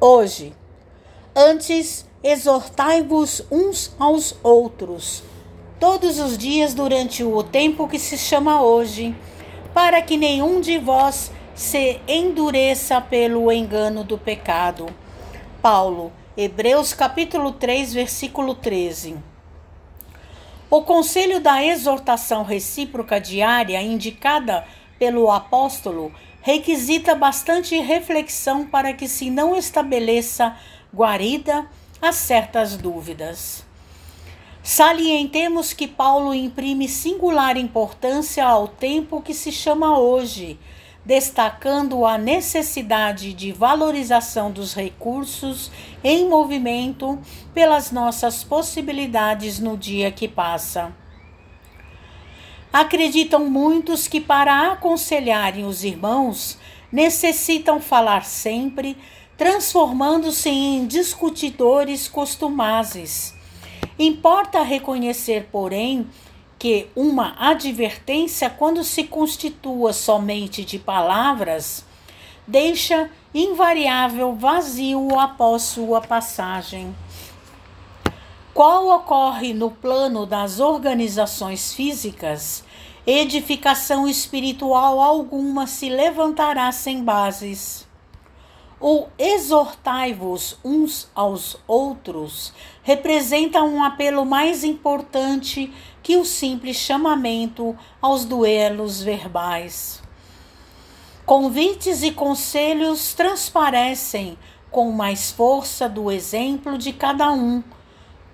hoje. Antes, exortai-vos uns aos outros, todos os dias durante o tempo que se chama hoje, para que nenhum de vós se endureça pelo engano do pecado. Paulo, Hebreus capítulo 3, versículo 13. O conselho da exortação recíproca diária indicada pelo apóstolo requisita bastante reflexão para que se não estabeleça guarida a certas dúvidas. Salientemos que Paulo imprime singular importância ao tempo que se chama hoje, destacando a necessidade de valorização dos recursos em movimento pelas nossas possibilidades no dia que passa. Acreditam muitos que, para aconselharem os irmãos, necessitam falar sempre, transformando-se em discutidores costumazes. Importa reconhecer, porém, que uma advertência, quando se constitua somente de palavras, deixa invariável vazio após sua passagem qual ocorre no plano das organizações físicas, edificação espiritual alguma se levantará sem bases. O exortai-vos uns aos outros representa um apelo mais importante que o simples chamamento aos duelos verbais. Convites e conselhos transparecem com mais força do exemplo de cada um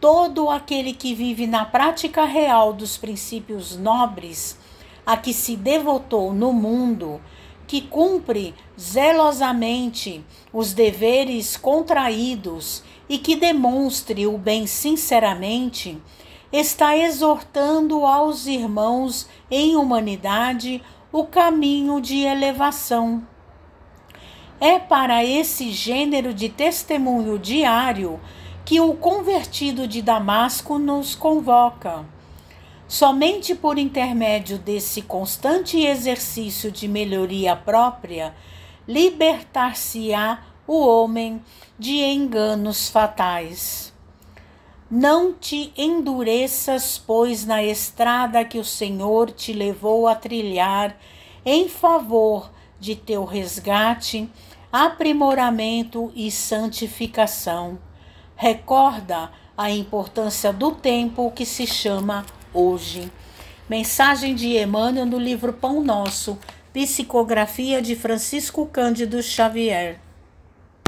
todo aquele que vive na prática real dos princípios nobres a que se devotou no mundo, que cumpre zelosamente os deveres contraídos e que demonstre o bem sinceramente, está exortando aos irmãos em humanidade o caminho de elevação. É para esse gênero de testemunho diário que o convertido de Damasco nos convoca. Somente por intermédio desse constante exercício de melhoria própria, libertar-se-á o homem de enganos fatais. Não te endureças, pois, na estrada que o Senhor te levou a trilhar em favor de teu resgate, aprimoramento e santificação recorda a importância do tempo que se chama hoje. Mensagem de Emmanuel no livro Pão Nosso, psicografia de Francisco Cândido Xavier.